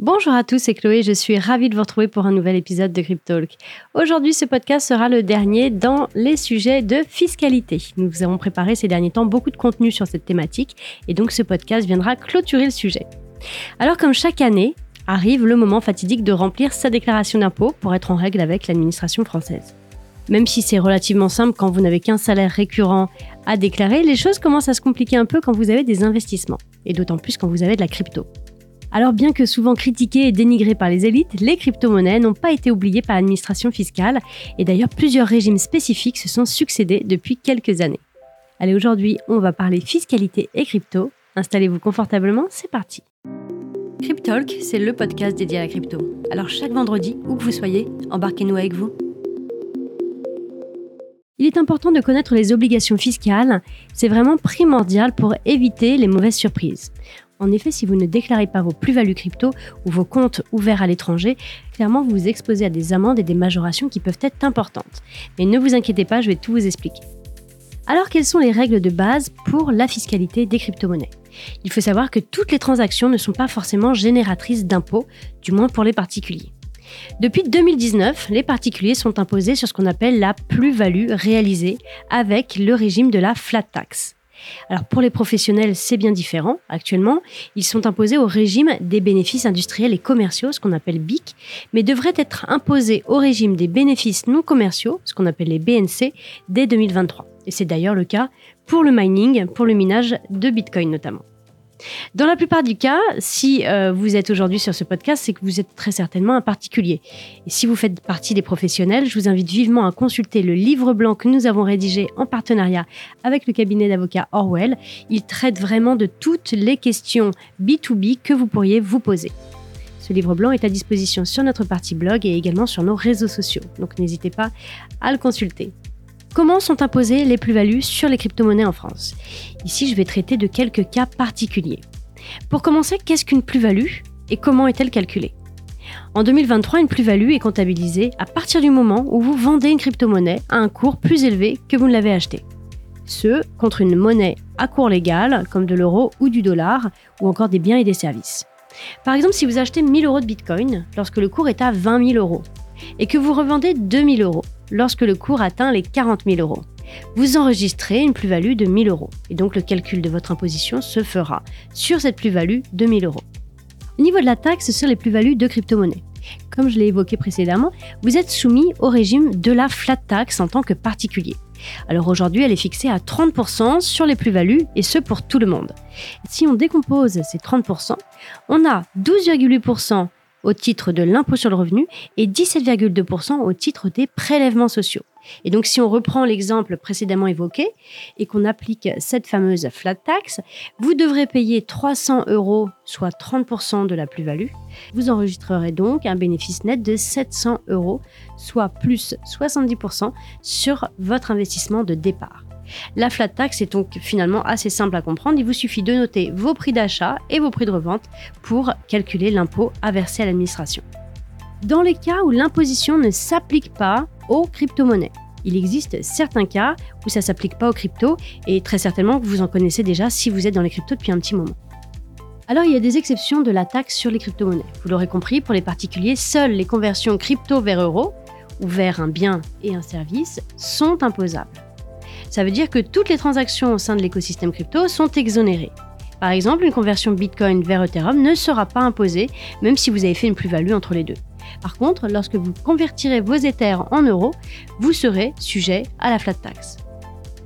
Bonjour à tous, c'est Chloé, je suis ravie de vous retrouver pour un nouvel épisode de Cryptalk. Aujourd'hui, ce podcast sera le dernier dans les sujets de fiscalité. Nous avons préparé ces derniers temps beaucoup de contenu sur cette thématique et donc ce podcast viendra clôturer le sujet. Alors comme chaque année, arrive le moment fatidique de remplir sa déclaration d'impôt pour être en règle avec l'administration française. Même si c'est relativement simple quand vous n'avez qu'un salaire récurrent à déclarer, les choses commencent à se compliquer un peu quand vous avez des investissements, et d'autant plus quand vous avez de la crypto. Alors bien que souvent critiquées et dénigrées par les élites, les crypto-monnaies n'ont pas été oubliées par l'administration fiscale et d'ailleurs plusieurs régimes spécifiques se sont succédés depuis quelques années. Allez, aujourd'hui, on va parler fiscalité et crypto. Installez-vous confortablement, c'est parti. Cryptalk, c'est le podcast dédié à la crypto. Alors chaque vendredi, où que vous soyez, embarquez-nous avec vous. Il est important de connaître les obligations fiscales, c'est vraiment primordial pour éviter les mauvaises surprises. En effet, si vous ne déclarez pas vos plus-values crypto ou vos comptes ouverts à l'étranger, clairement vous vous exposez à des amendes et des majorations qui peuvent être importantes. Mais ne vous inquiétez pas, je vais tout vous expliquer. Alors quelles sont les règles de base pour la fiscalité des crypto-monnaies? Il faut savoir que toutes les transactions ne sont pas forcément génératrices d'impôts, du moins pour les particuliers. Depuis 2019, les particuliers sont imposés sur ce qu'on appelle la plus-value réalisée avec le régime de la flat tax. Alors pour les professionnels, c'est bien différent. Actuellement, ils sont imposés au régime des bénéfices industriels et commerciaux, ce qu'on appelle BIC, mais devraient être imposés au régime des bénéfices non commerciaux, ce qu'on appelle les BNC, dès 2023. Et c'est d'ailleurs le cas pour le mining, pour le minage de Bitcoin notamment. Dans la plupart du cas, si euh, vous êtes aujourd'hui sur ce podcast, c'est que vous êtes très certainement un particulier. Et si vous faites partie des professionnels, je vous invite vivement à consulter le livre blanc que nous avons rédigé en partenariat avec le cabinet d'avocats Orwell. Il traite vraiment de toutes les questions B2B que vous pourriez vous poser. Ce livre blanc est à disposition sur notre partie blog et également sur nos réseaux sociaux, donc n'hésitez pas à le consulter. Comment sont imposées les plus-values sur les crypto-monnaies en France? Ici, je vais traiter de quelques cas particuliers. Pour commencer, qu'est-ce qu'une plus-value et comment est-elle calculée? En 2023, une plus-value est comptabilisée à partir du moment où vous vendez une crypto-monnaie à un cours plus élevé que vous ne l'avez achetée. Ce, contre une monnaie à cours légal, comme de l'euro ou du dollar, ou encore des biens et des services. Par exemple, si vous achetez 1000 euros de Bitcoin lorsque le cours est à 20 000 euros, et que vous revendez 2000 euros lorsque le cours atteint les 40 000 euros. Vous enregistrez une plus-value de 1000 euros et donc le calcul de votre imposition se fera sur cette plus-value de 1000 euros. Au niveau de la taxe sur les plus-values de crypto-monnaies, comme je l'ai évoqué précédemment, vous êtes soumis au régime de la flat tax en tant que particulier. Alors aujourd'hui, elle est fixée à 30% sur les plus-values et ce pour tout le monde. Si on décompose ces 30%, on a 12,8% au titre de l'impôt sur le revenu et 17,2% au titre des prélèvements sociaux. Et donc si on reprend l'exemple précédemment évoqué et qu'on applique cette fameuse flat tax, vous devrez payer 300 euros, soit 30% de la plus-value. Vous enregistrerez donc un bénéfice net de 700 euros, soit plus 70% sur votre investissement de départ. La flat tax est donc finalement assez simple à comprendre. Il vous suffit de noter vos prix d'achat et vos prix de revente pour calculer l'impôt à verser à l'administration. Dans les cas où l'imposition ne s'applique pas aux crypto-monnaies, il existe certains cas où ça ne s'applique pas aux cryptos et très certainement vous en connaissez déjà si vous êtes dans les cryptos depuis un petit moment. Alors il y a des exceptions de la taxe sur les crypto-monnaies. Vous l'aurez compris, pour les particuliers, seules les conversions crypto vers euro ou vers un bien et un service sont imposables. Ça veut dire que toutes les transactions au sein de l'écosystème crypto sont exonérées. Par exemple, une conversion Bitcoin vers Ethereum ne sera pas imposée, même si vous avez fait une plus-value entre les deux. Par contre, lorsque vous convertirez vos Ethers en euros, vous serez sujet à la flat tax.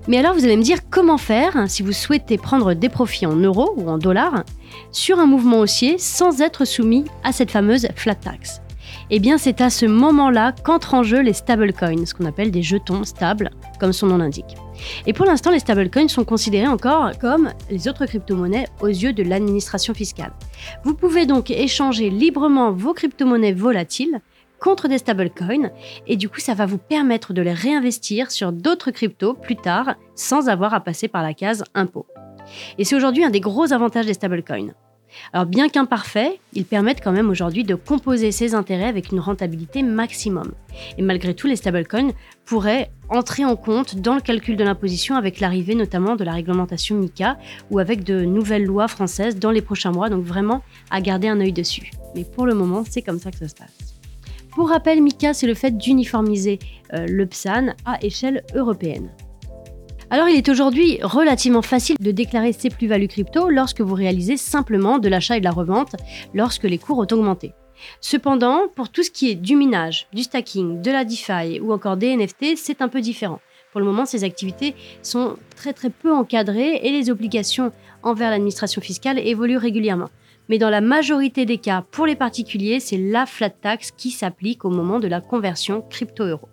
Mais alors vous allez me dire comment faire si vous souhaitez prendre des profits en euros ou en dollars sur un mouvement haussier sans être soumis à cette fameuse flat tax? Eh bien c'est à ce moment-là qu'entrent en jeu les stablecoins, ce qu'on appelle des jetons stables, comme son nom l'indique. Et pour l'instant, les stablecoins sont considérés encore comme les autres crypto-monnaies aux yeux de l'administration fiscale. Vous pouvez donc échanger librement vos crypto-monnaies volatiles contre des stablecoins et du coup ça va vous permettre de les réinvestir sur d'autres cryptos plus tard sans avoir à passer par la case impôt. Et c'est aujourd'hui un des gros avantages des stablecoins. Alors bien qu'imparfaits, ils permettent quand même aujourd'hui de composer ces intérêts avec une rentabilité maximum. Et malgré tout, les stablecoins pourraient entrer en compte dans le calcul de l'imposition avec l'arrivée notamment de la réglementation MICA ou avec de nouvelles lois françaises dans les prochains mois, donc vraiment à garder un œil dessus. Mais pour le moment, c'est comme ça que ça se passe. Pour rappel, MICA, c'est le fait d'uniformiser euh, le PSAN à échelle européenne. Alors il est aujourd'hui relativement facile de déclarer ses plus-values crypto lorsque vous réalisez simplement de l'achat et de la revente lorsque les cours ont augmenté. Cependant, pour tout ce qui est du minage, du stacking, de la DeFi ou encore des NFT, c'est un peu différent. Pour le moment, ces activités sont très très peu encadrées et les obligations envers l'administration fiscale évoluent régulièrement. Mais dans la majorité des cas, pour les particuliers, c'est la flat tax qui s'applique au moment de la conversion crypto-euro.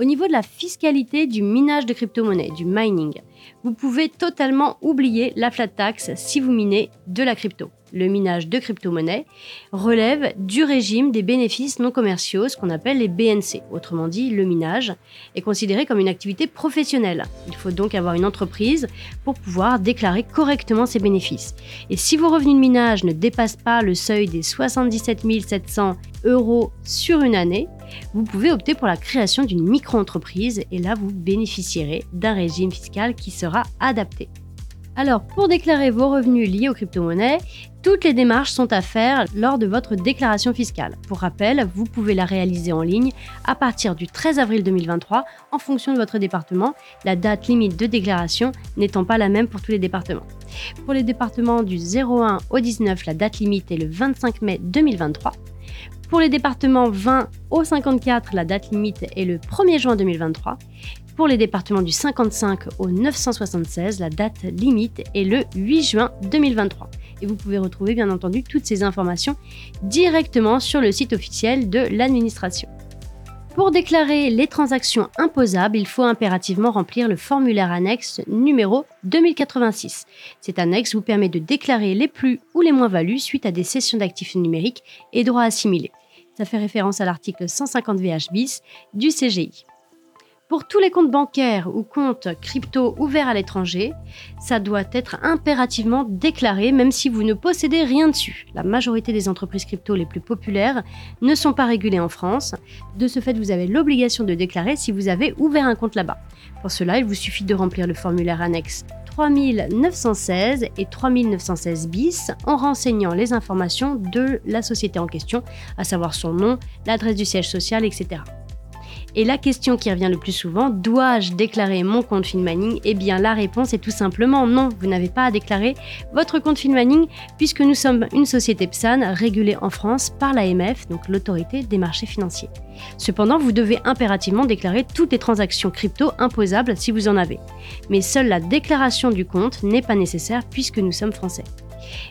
Au niveau de la fiscalité du minage de crypto-monnaies, du mining, vous pouvez totalement oublier la flat tax si vous minez de la crypto. Le minage de crypto-monnaies relève du régime des bénéfices non commerciaux, ce qu'on appelle les BNC. Autrement dit, le minage est considéré comme une activité professionnelle. Il faut donc avoir une entreprise pour pouvoir déclarer correctement ses bénéfices. Et si vos revenus de minage ne dépassent pas le seuil des 77 700 euros sur une année, vous pouvez opter pour la création d'une micro-entreprise et là vous bénéficierez d'un régime fiscal qui sera adapté. Alors, pour déclarer vos revenus liés aux crypto-monnaies, toutes les démarches sont à faire lors de votre déclaration fiscale. Pour rappel, vous pouvez la réaliser en ligne à partir du 13 avril 2023 en fonction de votre département, la date limite de déclaration n'étant pas la même pour tous les départements. Pour les départements du 01 au 19, la date limite est le 25 mai 2023. Pour les départements 20 au 54, la date limite est le 1er juin 2023. Pour les départements du 55 au 976, la date limite est le 8 juin 2023. Et vous pouvez retrouver bien entendu toutes ces informations directement sur le site officiel de l'administration. Pour déclarer les transactions imposables, il faut impérativement remplir le formulaire annexe numéro 2086. Cet annexe vous permet de déclarer les plus ou les moins-values suite à des cessions d'actifs numériques et droits assimilés. Ça fait référence à l'article 150 VH bis du CGI. Pour tous les comptes bancaires ou comptes crypto ouverts à l'étranger, ça doit être impérativement déclaré même si vous ne possédez rien dessus. La majorité des entreprises crypto les plus populaires ne sont pas régulées en France. De ce fait, vous avez l'obligation de déclarer si vous avez ouvert un compte là-bas. Pour cela, il vous suffit de remplir le formulaire annexe 3916 et 3916 bis en renseignant les informations de la société en question, à savoir son nom, l'adresse du siège social, etc. Et la question qui revient le plus souvent, dois-je déclarer mon compte Finmaning Eh bien la réponse est tout simplement non, vous n'avez pas à déclarer votre compte Finmaning puisque nous sommes une société PSAN régulée en France par l'AMF, donc l'autorité des marchés financiers. Cependant, vous devez impérativement déclarer toutes les transactions crypto imposables si vous en avez. Mais seule la déclaration du compte n'est pas nécessaire puisque nous sommes français.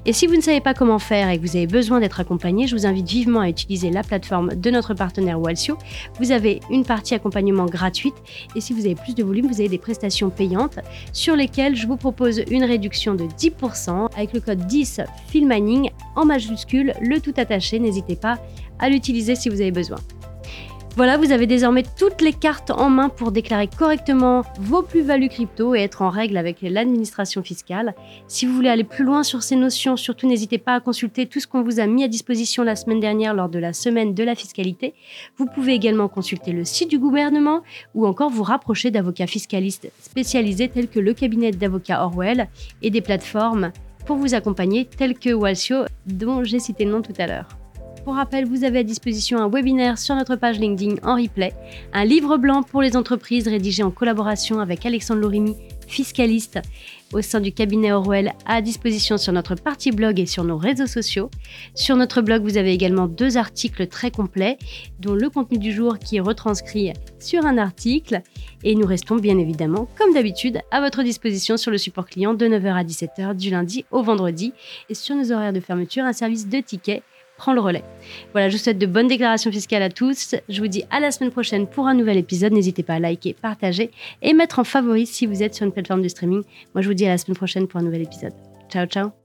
Et si vous ne savez pas comment faire et que vous avez besoin d'être accompagné, je vous invite vivement à utiliser la plateforme de notre partenaire Walsio. Vous avez une partie accompagnement gratuite et si vous avez plus de volume, vous avez des prestations payantes sur lesquelles je vous propose une réduction de 10% avec le code 10 Filmaning en majuscule, le tout attaché. N'hésitez pas à l'utiliser si vous avez besoin. Voilà, vous avez désormais toutes les cartes en main pour déclarer correctement vos plus-values crypto et être en règle avec l'administration fiscale. Si vous voulez aller plus loin sur ces notions, surtout n'hésitez pas à consulter tout ce qu'on vous a mis à disposition la semaine dernière lors de la semaine de la fiscalité. Vous pouvez également consulter le site du gouvernement ou encore vous rapprocher d'avocats fiscalistes spécialisés tels que le cabinet d'avocats Orwell et des plateformes pour vous accompagner telles que Walsio dont j'ai cité le nom tout à l'heure. Pour rappel, vous avez à disposition un webinaire sur notre page LinkedIn en replay, un livre blanc pour les entreprises rédigé en collaboration avec Alexandre Lorimi, fiscaliste au sein du cabinet Orwell à disposition sur notre partie blog et sur nos réseaux sociaux. Sur notre blog, vous avez également deux articles très complets, dont le contenu du jour qui est retranscrit sur un article. Et nous restons bien évidemment, comme d'habitude, à votre disposition sur le support client de 9h à 17h du lundi au vendredi et sur nos horaires de fermeture, un service de tickets prend le relais. Voilà, je vous souhaite de bonnes déclarations fiscales à tous. Je vous dis à la semaine prochaine pour un nouvel épisode. N'hésitez pas à liker, partager et mettre en favori si vous êtes sur une plateforme de streaming. Moi, je vous dis à la semaine prochaine pour un nouvel épisode. Ciao, ciao